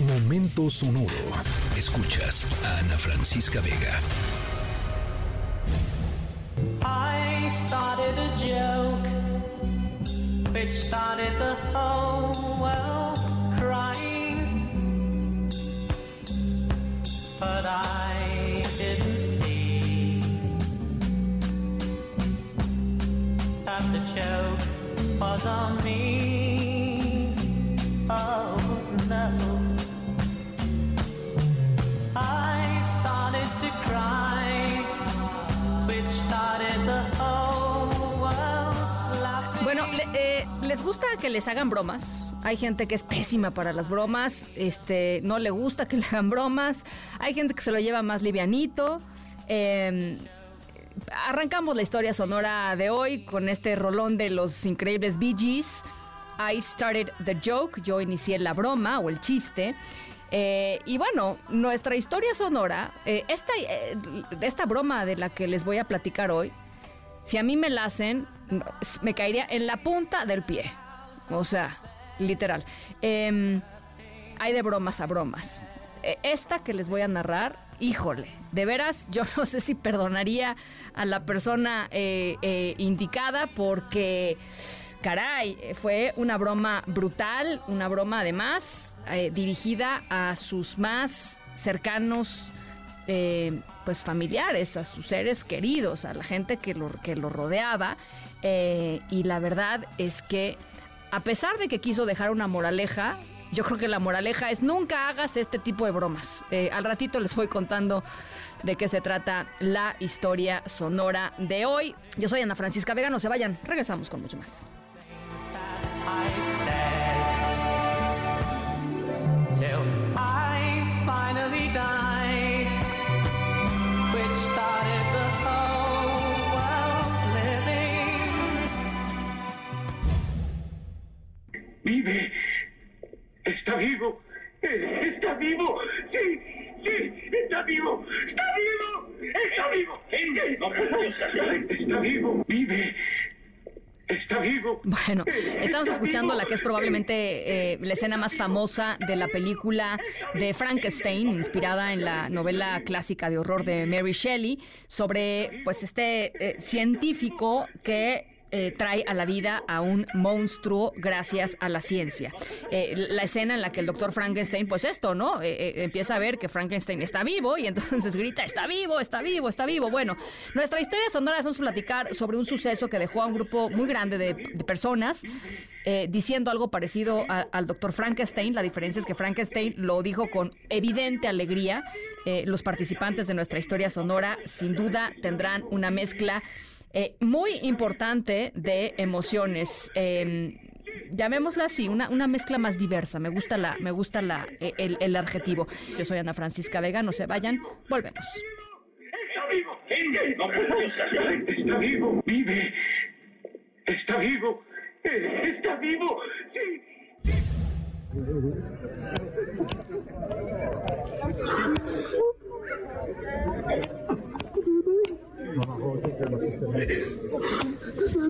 Momento sonoro. Escuchas a Ana Francisca Vega. I started a joke which started the whole world crying. But I didn't see that the joke was on me. Oh no. Bueno, le- eh, ¿les gusta que les hagan bromas? Hay gente que es pésima para las bromas, este, no le gusta que le hagan bromas, hay gente que se lo lleva más livianito. eh, arrancamos la historia sonora de hoy con este rolón de los increíbles Bee. I started the joke, yo inicié la broma o el chiste. Eh, y bueno, nuestra historia sonora, eh, esta, eh, esta broma de la que les voy a platicar hoy, si a mí me la hacen, me caería en la punta del pie. O sea, literal. Em, hay de bromas a bromas. E- Esta que les voy a narrar, híjole, de veras, yo no sé si perdonaría a la persona eh, eh, indicada porque, caray, fue una broma brutal, una broma además eh, dirigida a sus más cercanos eh, pues familiares, a sus seres queridos, a la gente que lo, que lo rodeaba. eh, y la verdad es que a pesar de que quiso dejar una moraleja, yo creo que la moraleja es nunca hagas este tipo de bromas. Eh, al ratito les voy contando de qué se trata la historia sonora de hoy. Yo soy Ana Francisca Vega, no se vayan, regresamos con mucho más. Vive. Está vivo. Eh, Está vivo. Sí, sí, está vivo. Está vivo. Está vivo. Está vivo. Vive. Está vivo. Bueno, estamos escuchando la que es probablemente eh, la escena más famosa de la película de Frankenstein, inspirada en la novela clásica de horror de Mary Shelley, sobre pues este eh, científico que eh, trae a la vida a un monstruo gracias a la ciencia. Eh, la escena en la que el doctor Frankenstein, pues esto, ¿no? Eh, empieza a ver que Frankenstein está vivo y entonces grita, está vivo, está vivo, está vivo. Bueno, nuestra historia sonora vamos a platicar sobre un suceso que dejó a un grupo muy grande de, de personas diciendo algo parecido a- al doctor Frankenstein. La diferencia es que Frankenstein lo dijo con evidente alegría. Los participantes de nuestra historia sonora sin duda tendrán una mezcla eh, muy importante de emociones. eh, llamémosla así, una, una mezcla más diversa. Me gusta la, me gusta la, eh, el, el adjetivo. Yo soy Ana Francisca Vega, no se vayan, volvemos. Está vivo. Está vivo. Vive. Está vivo. Eh, Está vivo. Sí.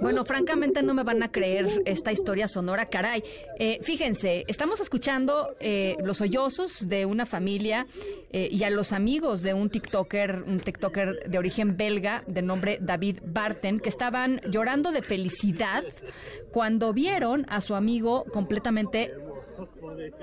Bueno, francamente no me van a creer esta historia sonora, caray. Eh, fíjense, estamos escuchando eh, los sollozos de una familia eh, y a los amigos de un TikToker, un TikToker de origen belga de nombre David Barten, que estaban llorando de felicidad cuando vieron a su amigo completamente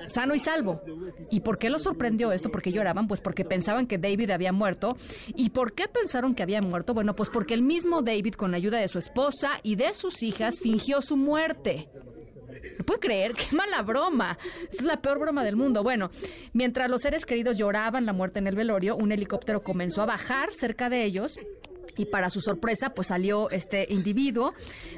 sano y salvo. ¿Y por qué lo sorprendió esto? Porque lloraban, pues porque pensaban que David había muerto. ¿Y por qué pensaron que había muerto? Bueno, pues porque el mismo David, con la ayuda de su esposa y de sus hijas, fingió su muerte. ¿Me puede creer? ¡Qué mala broma! Es la peor broma del mundo. Bueno, mientras los seres queridos lloraban la muerte en el velorio, un helicóptero comenzó a bajar cerca de ellos. Y para su sorpresa, pues salió este individuo.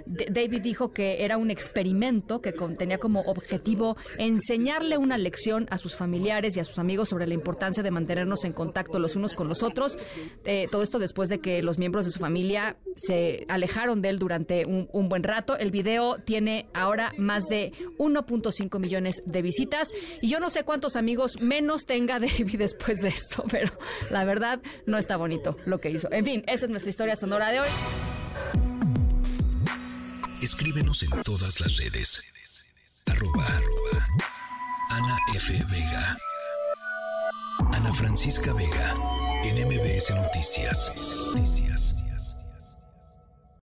David dijo que era un experimento que tenía como objetivo enseñarle una lección a sus familiares y a sus amigos sobre la importancia de mantenernos en contacto los unos con los otros. Eh, todo esto después de que los miembros de su familia se alejaron de él durante un, buen rato. El video tiene ahora más de 1.5 millones de visitas y yo no sé cuántos amigos menos tenga David después de esto, pero la verdad no está bonito lo que hizo. En fin, esa es historia sonora de hoy. Escríbenos en todas las redes. Arroba, arroba Ana F. Vega. Ana Francisca Vega, en MBS. Noticias.